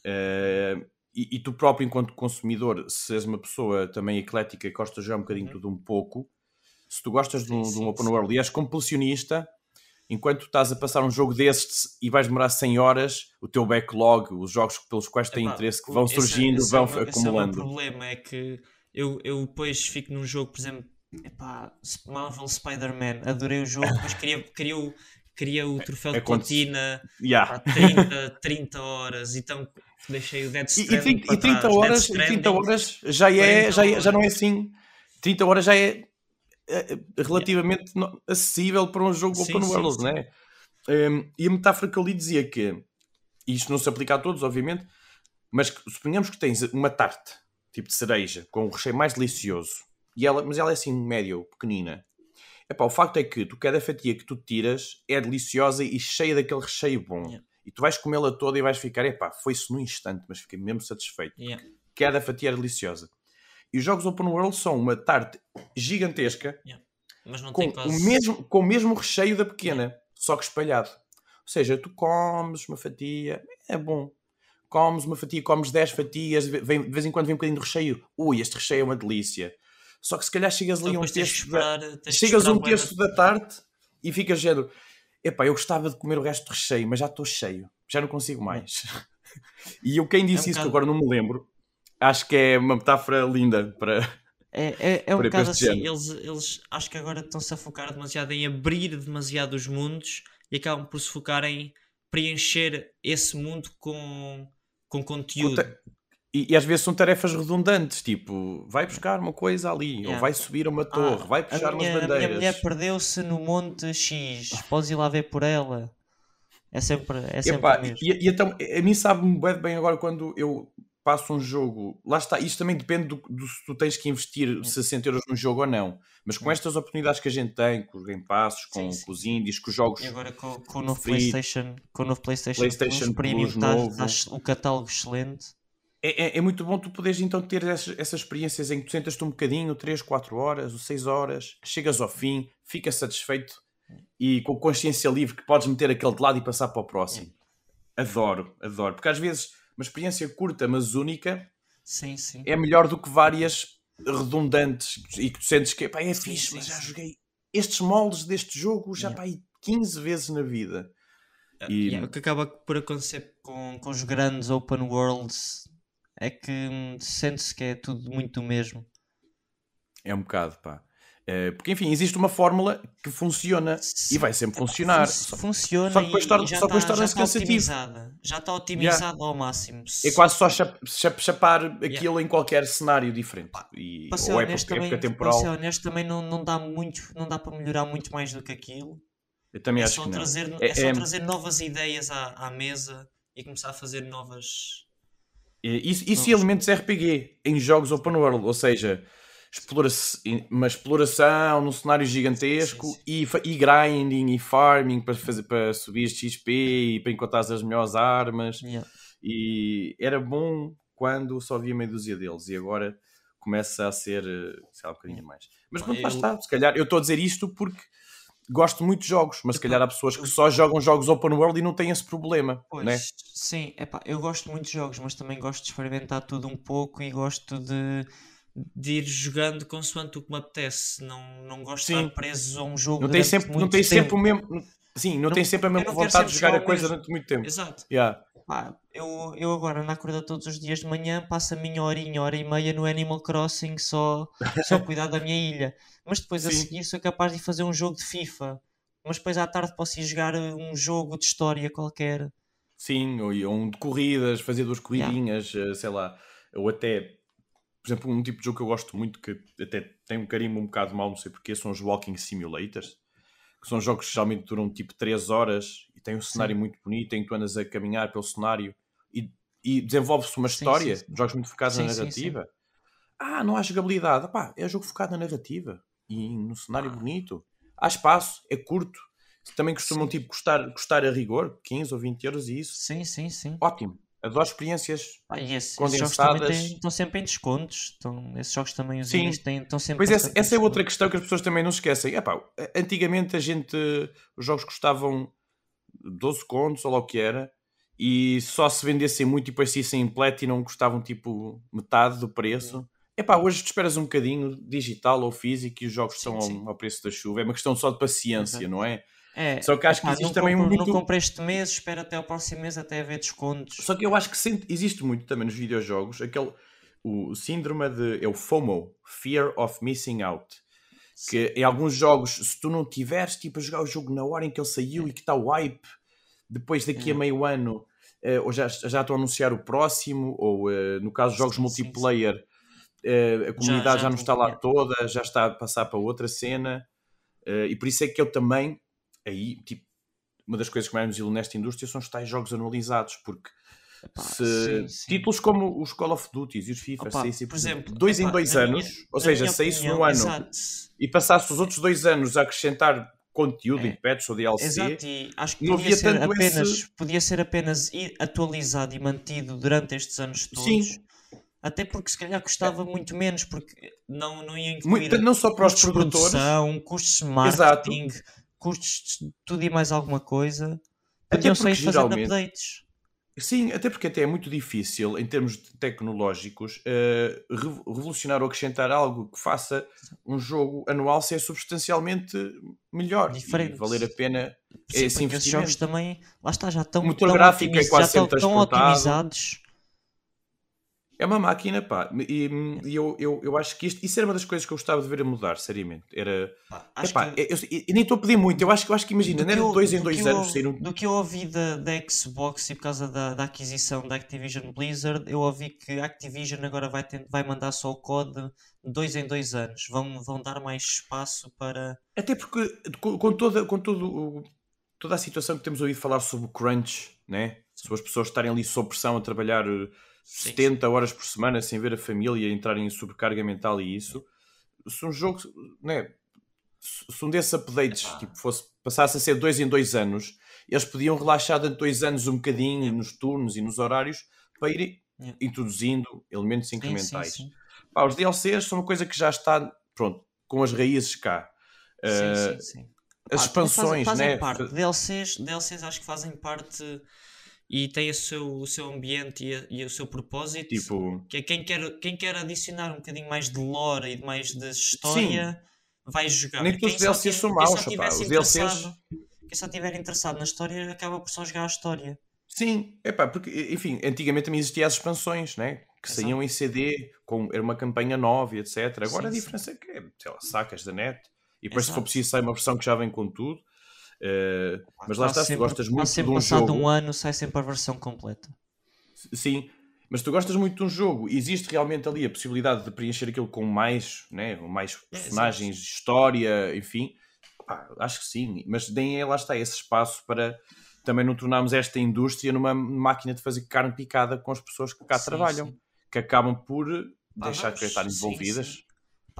Uh, e, e, tu próprio, enquanto consumidor, se és uma pessoa também eclética e gostas de jogar um bocadinho uhum. tudo um pouco, se tu gostas sim, de, um, sim, de um open sim. world e és compulsionista, enquanto estás a passar um jogo destes e vais demorar 100 horas, o teu backlog, os jogos pelos quais tens interesse, que vão esse, surgindo, esse vão é, acumulando. Esse é o problema, é que eu, eu depois fico num jogo, por exemplo, epá, Marvel Spider-Man, adorei o jogo, mas queria, queria, o, queria o troféu é, de platina yeah. 30, 30 horas, então deixei o Dead Stranding e, e, 30 horas, 30 horas já, é, já, é, já não é assim. 30 horas já é, é relativamente yeah. acessível para um jogo sim, open world, não é? Um, e a metáfora que eu li dizia que isto não se aplica a todos, obviamente, mas suponhamos que tens uma tarte tipo de cereja com um recheio mais delicioso, e ela, mas ela é assim médio, pequenina. Epá, o facto é que tu, cada fatia que tu tiras é deliciosa e cheia daquele recheio bom. Yeah e tu vais comê-la toda e vais ficar, epá, foi-se num instante, mas fiquei mesmo satisfeito. Yeah. Cada fatia era deliciosa. E os jogos Open World são uma tarte gigantesca yeah. mas não com, quase... o mesmo, com o mesmo recheio da pequena, yeah. só que espalhado. Ou seja, tu comes uma fatia, é bom. Comes uma fatia, comes 10 fatias, vem, de vez em quando vem um bocadinho de recheio. Ui, este recheio é uma delícia. Só que se calhar chegas ali a um terço. Da, chegas um terço da tarte e ficas género epá, eu gostava de comer o resto do recheio, mas já estou cheio, já não consigo mais. e eu, quem disse é um isso, bocado... que agora não me lembro, acho que é uma metáfora linda para. É, é, é um bocado assim, eles, eles acho que agora estão-se a focar demasiado em abrir demasiado os mundos e acabam por se focar em preencher esse mundo com, com conteúdo. E, e, às vezes são tarefas redundantes, tipo, vai buscar uma coisa ali, yeah. ou vai subir uma torre, ah, vai puxar minha, umas bandeiras. A minha mulher perdeu-se no Monte X, podes ir lá ver por ela. É sempre, é sempre Epá. E, e, então, a mim sabe-me bem agora quando eu passo um jogo. Lá está, isto também depende do, do se tu tens que investir 60 euros num jogo ou não. Mas com estas oportunidades que a gente tem, com os Game Passos, com, sim, sim. com os indies, com os jogos. E agora com, com o novo PlayStation, com o novo PlayStation, PlayStation Premium, tá, novo. Tá, o catálogo excelente é, é, é, muito bom tu poderes então ter essas, essas experiências em que tu sentas-te um bocadinho, 3, 4 horas ou 6 horas, chegas ao fim, ficas satisfeito e com consciência livre que podes meter aquele de lado e passar para o próximo. Adoro, adoro. Porque às vezes uma experiência curta, mas única, sim, sim. é melhor do que várias redundantes e que tu sentes que pá, é sim, fixe, sim, mas já joguei estes moldes deste jogo já yeah. pá, 15 vezes na vida. E... Yeah, o que acaba por acontecer com, com os grandes open worlds é que hum, sente-se que é tudo muito do mesmo. É um bocado, pá. É, porque, enfim, existe uma fórmula que funciona e vai sempre funcionar. Fun funciona só que depois torna-se tá, cansativo. Já está otimizado yeah. ao máximo. É quase só chap chap chapar aquilo yeah. em qualquer cenário diferente. E, para ser ou honesto, época, também, época temporal. Para ser honesto, também não, não, dá muito, não dá para melhorar muito mais do que aquilo. Eu também é acho que trazer, não. É, é só é... trazer novas ideias à, à mesa e começar a fazer novas isso, isso e elementos RPG em jogos open world, ou seja, explora uma exploração num cenário gigantesco sim, sim. E, e grinding e farming para, fazer, para subir XP e para encontrar as melhores armas. Yeah. E era bom quando só havia meia dúzia deles e agora começa a ser, eh, sei lá, um bocadinho mais. Mas pronto, lá está. Se calhar eu estou a dizer isto porque gosto muito de jogos, mas se calhar há pessoas que só jogam jogos open world e não têm esse problema. Pois, né? sim, epá, eu gosto muito de jogos, mas também gosto de experimentar tudo um pouco e gosto de, de ir jogando consoante o que me apetece. Não, não gosto sim. de estar preso a um jogo. Não tem sempre, não tem sempre o mesmo. Sim, não, não tem sempre a mesma vontade de jogar a coisa durante muito tempo. Exato. Yeah. Eu, eu agora na acordar todos os dias de manhã passo a minha horinha, hora e meia no Animal Crossing só, só cuidar da minha ilha. Mas depois Sim. a seguir sou capaz de fazer um jogo de FIFA. Mas depois à tarde posso ir jogar um jogo de história qualquer. Sim, ou, ou um de corridas, fazer duas corridinhas, yeah. sei lá. Ou até, por exemplo, um tipo de jogo que eu gosto muito, que até tem um carinho um bocado mau, não sei porquê, são os Walking Simulators. Que são jogos que geralmente duram tipo 3 horas tem um cenário sim. muito bonito em que tu andas a caminhar pelo cenário e, e desenvolve-se uma história, sim, sim, jogos muito focados na narrativa. Ah, não há jogabilidade. Pá, é um jogo focado na narrativa e no cenário bonito. Há espaço, é curto. Também costumam tipo, custar, custar a rigor 15 ou 20 euros e isso. Sim, sim, sim. Ótimo. Adoro experiências. Ah, e esse- esses jogos também condensadas. têm- estão sempre em descontos. Estão, esses jogos também, os Sim. têm, estão sempre Pois essa, essa é outra questão que as pessoas também não se esquecem. Epá, antigamente a gente, os jogos custavam 12 contos ou lá o que era, e só se vendessem muito e parecessem em Platinum custavam tipo metade do preço. Epá, hoje tu esperas um bocadinho digital ou físico e os jogos Sim, estão sim. ao, ao preço da chuva. É uma questão só de paciência, Exato. não é? É, Só que acho que epá, existe não também compro, muito- Não comprei este mês, espera até ao próximo mês até haver descontos. Só que eu acho que existe muito também nos videojogos aquele o síndrome de é o FOMO, Fear of Missing Out. Que em alguns jogos, se tu não tiveres tipo, a jogar o jogo na hora em que ele saiu e que está o hype, depois daqui a Hum. meio ano, eh, ou já, já estão a anunciar o próximo, ou eh, no caso de jogos Sim, sim, multiplayer, eh, a comunidade já, já não tem- está lá yeah. toda, já está a passar para outra cena, eh, e por isso é que eu também, aí, tipo, uma das coisas que mais me desilude nesta indústria são os tais jogos anualizados, porque Epá, se sim, sim. títulos como os Call of Duty e os FIFA Opa, saíssem, por exemplo, dois em dois anos, minha- ou seja, saísse num ano Exato. e passasse os outros dois anos a acrescentar conteúdo É. em patch ou DLC, Exato, e acho que não podia havia ser, apenas, esse- podia ser apenas atualizado e mantido durante estes anos todos. Sim. Até porque se calhar custava muito menos, porque não, não ia incluir Muito- não só para os produtores, produção, custos de Exato. Custos de tudo e mais alguma coisa. Até Podiam só porque ir fazendo updates. Sim, até porque até é muito difícil, em termos tecnológicos, revo- revolucionar ou acrescentar algo que faça um jogo anual ser substancialmente melhor Diferente. e valer a pena Sim, esse porque esses jogos investimento. também, lá está, já estão, O motor tão gráfico é quase já estão tão otimizados. É uma máquina, pá. E, e eu, eu, eu acho que isto, isso era uma das coisas que eu gostava de ver a mudar, seriamente. Era. Pá, acho Epá, que- eu, eu- eu nem estou a pedir muito, eu acho, que- eu acho que imagina, não era eu- dois em do dois anos. Do que eu ouvi da, da Xbox e por causa da, da aquisição da Activision Blizzard, eu ouvi que a Activision agora vai, ten- vai mandar só o code de dois em dois anos. Vão, vão dar mais espaço para. Até porque com, com toda, com todo toda a situação que temos ouvido falar sobre o crunch, né? sobre as pessoas estarem ali sob pressão a trabalhar eh, Sim, 70 horas por semana sem ver a família, entrarem em sobrecarga mental e isso, se um jogo, né? se um desses updates Epá. tipo, fosse, passasse a ser dois em dois anos, eles podiam relaxar durante dois anos um bocadinho nos turnos e nos horários para ir Yeah. introduzindo elementos Sim, sim, incrementais. sim. Pá, os DLCs são uma coisa que já está, pronto, com as raízes cá. Sim, Eh, sim, sim. as Pá, expansões, fazem, fazem né? parte. DLCs, DLCs acho que fazem parte e têm o seu, o seu ambiente e, a- e o seu propósito. Tipo, que é quem quer, quem quer adicionar um bocadinho mais de lore e mais de história vai jogar. Nem Quem os só DLCs são quem só maus, tivesse Os DLCs Quem só estiver interessado na história acaba por só jogar a história. Sim, é pá, porque, enfim, antigamente também existiam as expansões, né? Que Exato. saíam em CD, com, era uma campanha nova e etc. Agora Sim, a sim. diferença é que, é, sei lá, sacas da net e depois se for Exato. preciso sai uma versão que já vem com tudo. Eh, mas lá está, se tu gostas muito de um passado jogo. um ano sai sempre a versão completa. Sim, mas tu gostas muito de um jogo, existe realmente ali a possibilidade de preencher aquilo com mais, né? mais É, personagens, história, enfim. Pá, acho que sim, mas nem é, lá está esse espaço para também não tornarmos esta indústria numa máquina de fazer carne picada com as pessoas que cá Sim, trabalham, sim. que acabam por Pá, deixar de estar envolvidas. sim.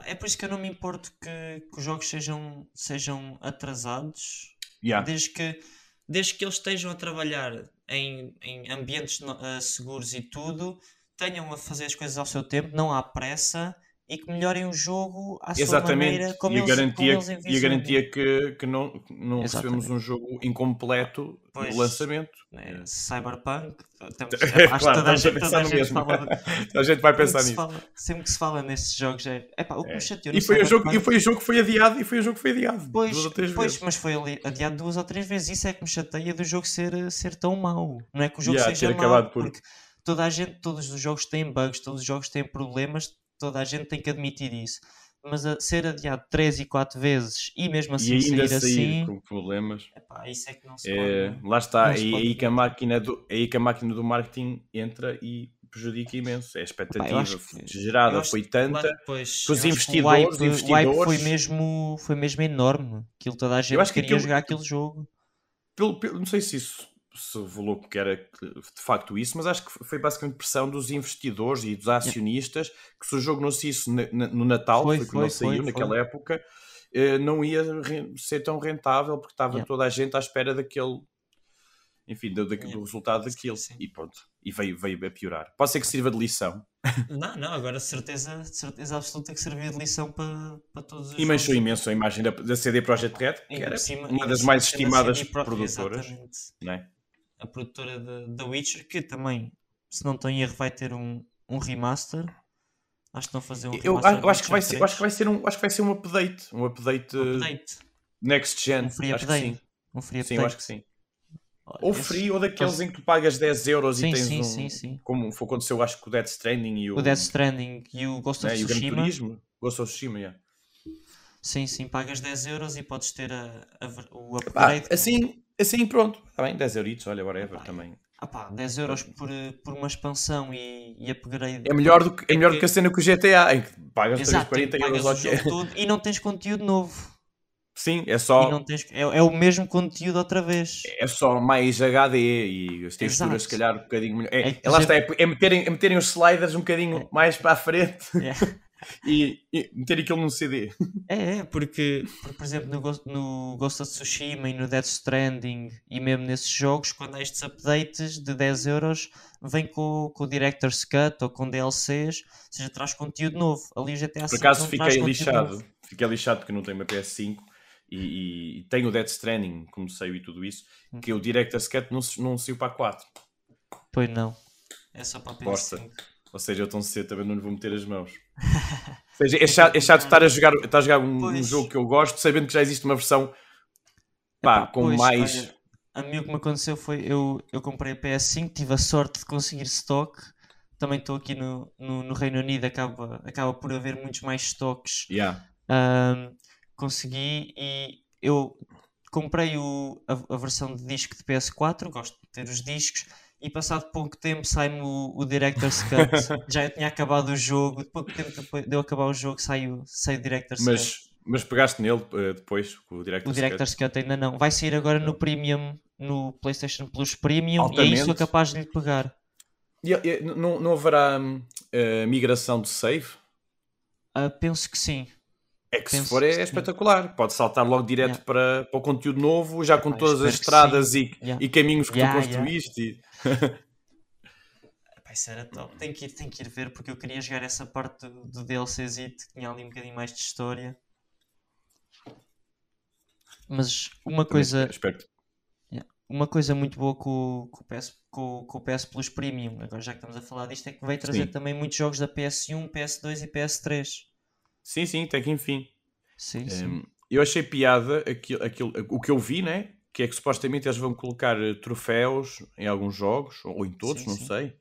É por isso que eu não me importo que, que os jogos sejam, sejam atrasados Yeah. desde que, desde que eles estejam a trabalhar em, em ambientes ah, seguros e tudo, tenham a fazer as coisas ao seu tempo, não há pressa e que melhorem o jogo à sua Exatamente, maneira, como e, a eles, como garantia, eles e a garantia que, que não, não recebemos um jogo incompleto Pois. no lançamento. né? Cyberpunk, É, acho claro, toda a a gente, toda a fala A vai pensar se nisso. fala, sempre que se fala nesses jogos é, epá, o que É. me chateou E no foi, o jogo, e foi o jogo que foi adiado, e foi o jogo que foi adiado. Pois, duas ou três pois, vezes. mas foi adiado duas ou três vezes. Isso é que me chateia do jogo ser, ser tão mau. Não é que o jogo Yeah, seja mau, por- porque toda a gente, todos os jogos têm bugs, todos os jogos têm problemas, toda a gente tem que admitir isso. Mas a ser adiado três e quatro vezes e mesmo assim e ainda sair, sair assim, com problemas. epá, isso é que não se É, pode. lá está, é se aí, que a máquina do, é aí que a máquina do marketing entra e prejudica imenso. É a expectativa que- gerada eu foi tanta. que os eu que o investidores- o hype investidores- foi mesmo, foi mesmo enorme. Aquilo toda a gente acho que queria aquilo- jogar aquele jogo. Pelo, pelo- não sei se isso se revelou que era de facto isso, mas acho que foi basicamente pressão dos investidores e dos acionistas que se o jogo não saísse no Natal, foi, foi, foi não saiu foi, naquela época, eh, não ia ser tão rentável porque estava yeah. toda a gente à espera daquele enfim, do, do, yeah. do resultado daquilo sim, e pronto, e veio, veio a piorar. Pode ser que sirva de lição. Não, não, agora certeza, certeza absoluta que servia de lição para, para todos os E manchou imenso a imagem da, da CD Projekt Red, que era cima, uma das mais estimadas produtoras. Não é? A produtora da Witcher, que também, se não estou em erro, vai ter um, um remaster. Acho que não fazer um eu, eu acho que vai ser, acho que vai ser um, acho que vai ser um update, um update, um update. next gen. Um free acho update. Que sim. Um free update. Sim, acho que sim. Ou free, ou daqueles em que tu pagas 10 euros sim, e tens sim, um. Sim, sim. Como foi aconteceu, acho que o Dead Stranding e o. O Dead Stranding e o Ghost of é, Tsushima. E o Gran Turismo. Ghost of Tsushima, yeah. Sim, sim, pagas 10 euros e podes ter a, a, o upgrade. Pá, assim, assim, pronto. Está bem, 10 euritos, olha, whatever também. Ah pá, 10 euros por, por uma expansão e, e upgrade. É melhor do que, é melhor do que a cena com o GTA, em que pagas Exato, 40 euros ao todo E não tens conteúdo novo. Sim, é só. Tens, é, é, o mesmo conteúdo outra vez. É só mais HD e as texturas, se calhar, um bocadinho melhor. É, é, lá está, é, é, meterem, é meterem os sliders um bocadinho é. mais para a frente é. e, e meter aquilo num CD. É, é porque, porque, por exemplo, no Ghost, no Ghost of Tsushima e no Death Stranding e mesmo nesses jogos, quando há estes updates de 10 euros, vem com, com o Director's Cut ou com DLCs, ou seja, traz conteúdo novo. Ali o GTA Por acaso fiquei lixado. Fiquei lixado porque não tenho uma PS5 e, e tem o Dead Stranding, como saiu e tudo isso, hum. que o Director's Cut não, não saiu para a 4. Pois não. É só para a PS5. Ou seja, eu tão cedo também não lhe vou meter as mãos. Ou seja, é chato, é chato estar a jogar, estar a jogar um, um, jogo que eu gosto, sabendo que já existe uma versão pá, Epá, com pois, mais. Olha, a mim o que me aconteceu foi eu, eu comprei a PS5, tive a sorte de conseguir stock. Também estou aqui no, no, no, Reino Unido, acaba, acaba por haver muitos mais stocks. Yeah. Um, consegui e eu comprei o, a, a, versão de disco de PS4, gosto de ter os discos, e passado pouco tempo sai-me o, o Director's Cut. Já eu tinha acabado o jogo, pouco tempo depois de eu acabar o jogo saiu, saiu o Director's mas, Cut. Mas pegaste nele uh, depois, o Director's, o Director's Cut. Cut. ainda não. Vai sair agora no Premium, no PlayStation Plus Premium, Altamente. e é isso que capaz de lhe pegar. E, e, não, não haverá uh, migração de save? Uh, penso que sim. É que se for é, espetacular. Pode saltar logo direto yeah. para, para o conteúdo novo, já com ah, todas as estradas e, yeah. e, caminhos que yeah, tu construíste. Isso era top. Tem que, ir, tem que ir ver porque eu queria jogar essa parte do, do DLCzito que tinha ali um bocadinho mais de história. Mas uma coisa. Uma coisa muito boa com, com, o PS, com, com o PS Plus Premium, agora já que estamos a falar disto, é que veio trazer Sim. também muitos jogos da PS1, PS2 e PS3. Sim, sim, até que enfim. Sim, um, sim. Eu achei piada aquilo, aquilo, o que eu vi, né? Que é que supostamente eles vão colocar eh, troféus em alguns jogos, ou em todos, sim, não sim. sei.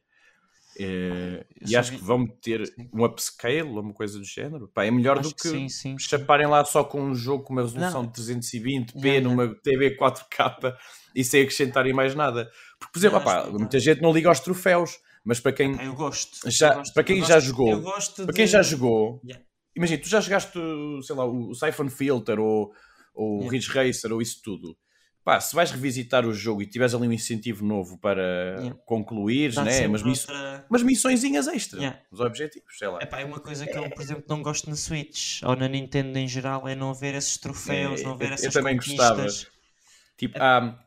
É, e acho vi... que vão ter sim. um upscale ou uma coisa do género. Pá, é melhor acho do que, que sim, chaparem lá só com um jogo com uma resolução não. de 320p yeah, numa yeah. TV 4K e sem acrescentarem mais nada. Porque, por exemplo, opá, muita gente não liga aos troféus, mas para quem eu gosto, já, eu gosto, para quem já jogou, para quem já jogou, yeah imagina, tu já jogaste, sei lá, o Siphon Filter ou, ou o Ridge Racer ou isso tudo. Pá, se vais revisitar o jogo e tiveres ali um incentivo novo para yeah. concluir, né? umas, miss... outra... missõezinhas extra, yeah. os objetivos, sei lá. Epá, é uma coisa que eu, por exemplo, não gosto na Switch ou na Nintendo em geral, é não ver esses troféus, é, não ver essas eu também conquistas. gostava. Tipo, é... há,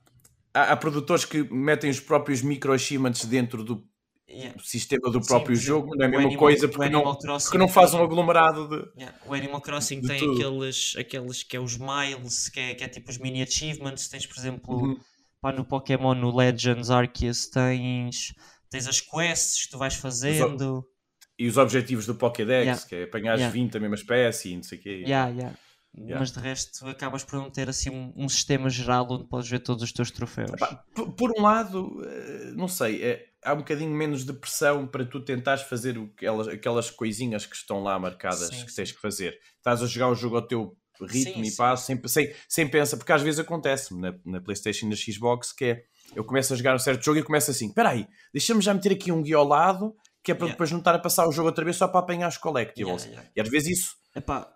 há, há, produtores que metem os próprios microachievements dentro do Yeah. o sistema do próprio Sim, jogo, não é a mesma Animal, coisa porque não, porque não faz um aglomerado de. Yeah. O Animal Crossing tem aqueles, aqueles que é os miles, que é, que é tipo os mini achievements. Tens, por exemplo, uhum. pá, no Pokémon, no Legends Arceus, tens, tens as quests que tu vais fazendo. Os e os objetivos do Pokédex, yeah. que é apanhar yeah. 20 da mesma espécie e não sei o quê. Yeah, yeah. Yeah. Mas de resto acabas por não ter assim um, um, sistema geral onde podes ver todos os teus troféus. Por, por um lado, eh, não sei, é, há um bocadinho menos de pressão para tu tentares fazer aquelas, aquelas coisinhas que estão lá marcadas sim, que tens que fazer. Estás a jogar o jogo ao teu ritmo sim, e passo, sem, sem, sem pensar, porque às vezes acontece na, na Playstation e na Xbox que é eu começo a jogar um certo jogo e começo assim, espera aí, deixa-me já meter aqui um guia ao lado que é para yeah. depois não estar a passar o jogo outra vez só para apanhar os collectibles. Yeah, yeah. E às vezes isso Epá,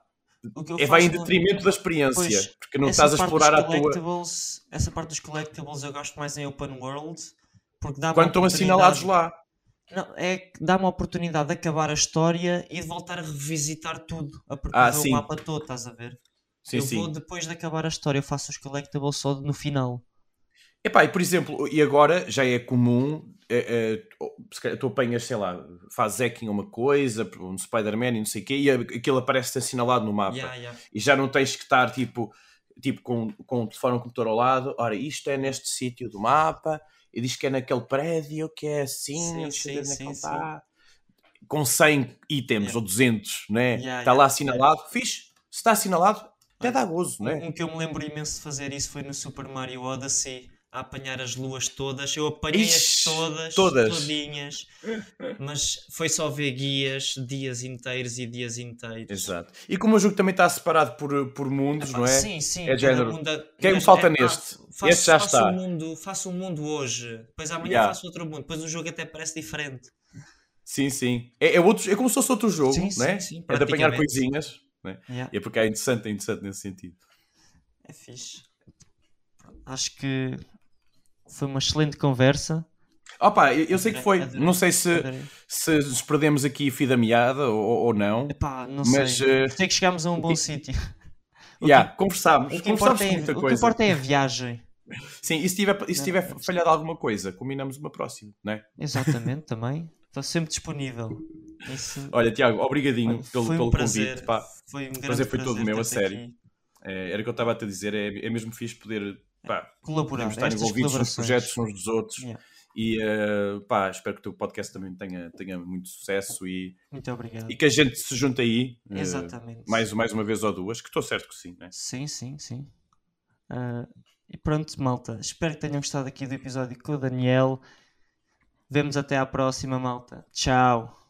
é, vai em no- detrimento da experiência, Pois, porque não estás a explorar a tua. collectibles- Essa parte dos collectibles eu gosto mais em open world, porque dá Quando estão assinalados lá. Não, é que dá-me a oportunidade de acabar a história e de voltar a revisitar tudo, a percorrer Ah, o mapa todo, estás a ver? Sim, eu sim. vou depois de acabar a história, eu faço os collectibles só no final. Epá, e por exemplo, e agora já é comum, é, é, tu apanhas, sei lá, fazes hacking uma coisa, um Spider-Man e não sei o quê, e aquilo aparece assinalado no mapa. Yeah, yeah. E já não tens que estar tipo, tipo com, com o telefone ou computador ao lado, ora, isto é neste sítio do mapa, e diz que é naquele prédio, que é assim, Sim, sim, sim, sim. está. Com 100 itens Yeah. ou 200, né? Yeah, está yeah. lá assinalado, fixe, se está assinalado, até dá gozo, né? Um que eu me lembro imenso de fazer isso foi no Super Mario Odyssey, a apanhar as luas todas. Eu apanhei-as todas, todas. todinhas, mas foi só ver guias dias inteiros e dias inteiros. Exato. E como o jogo também está separado por, por mundos, Epá, não é? Sim, sim. É género, mundo- quem me mas falta é, neste? faço, Este já faço está. Um mundo, faço um mundo hoje, depois amanhã Yeah. faço outro mundo, depois o jogo até parece diferente. Sim, sim. É, é, outro, é como se fosse outro jogo, Sim, né? sim, sim, é de apanhar coisinhas. Né? Yeah, E é porque é interessante, é interessante nesse sentido. é fixe. Acho que foi uma excelente conversa. Opa, eu, eu sei que foi. Não sei se, se nos perdemos aqui fio da meada ou, ou não. Epá, não Mas, sei. eh, Sei que chegámos a um bom sítio. Yeah, que- conversámos. O que, Conversámos é, o que importa é a viagem. Sim, e se tiver, e se Não, tiver não. falhado alguma coisa, combinamos uma próxima, né? Exatamente, também. Estou sempre disponível. Isso Olha, Tiago, obrigadinho olha, pelo, foi um pelo prazer. convite. Pá. Foi um grande prazer foi todo meu, a sério. É, era o que eu estava a te dizer, é, é mesmo fixe poder pá, Colaborar. podemos estar estas envolvidos nos projetos uns dos outros. Yeah. E eh, pá, espero que o teu podcast também tenha, tenha muito sucesso e, Muito obrigado. e que a gente se junte aí eh, Exatamente. mais, mais uma vez ou duas, que estou certo que sim, né? Sim, sim, sim. Ah, e pronto, malta. Espero que tenham gostado aqui do episódio com o Daniel. Vemos até à próxima, malta. Tchau.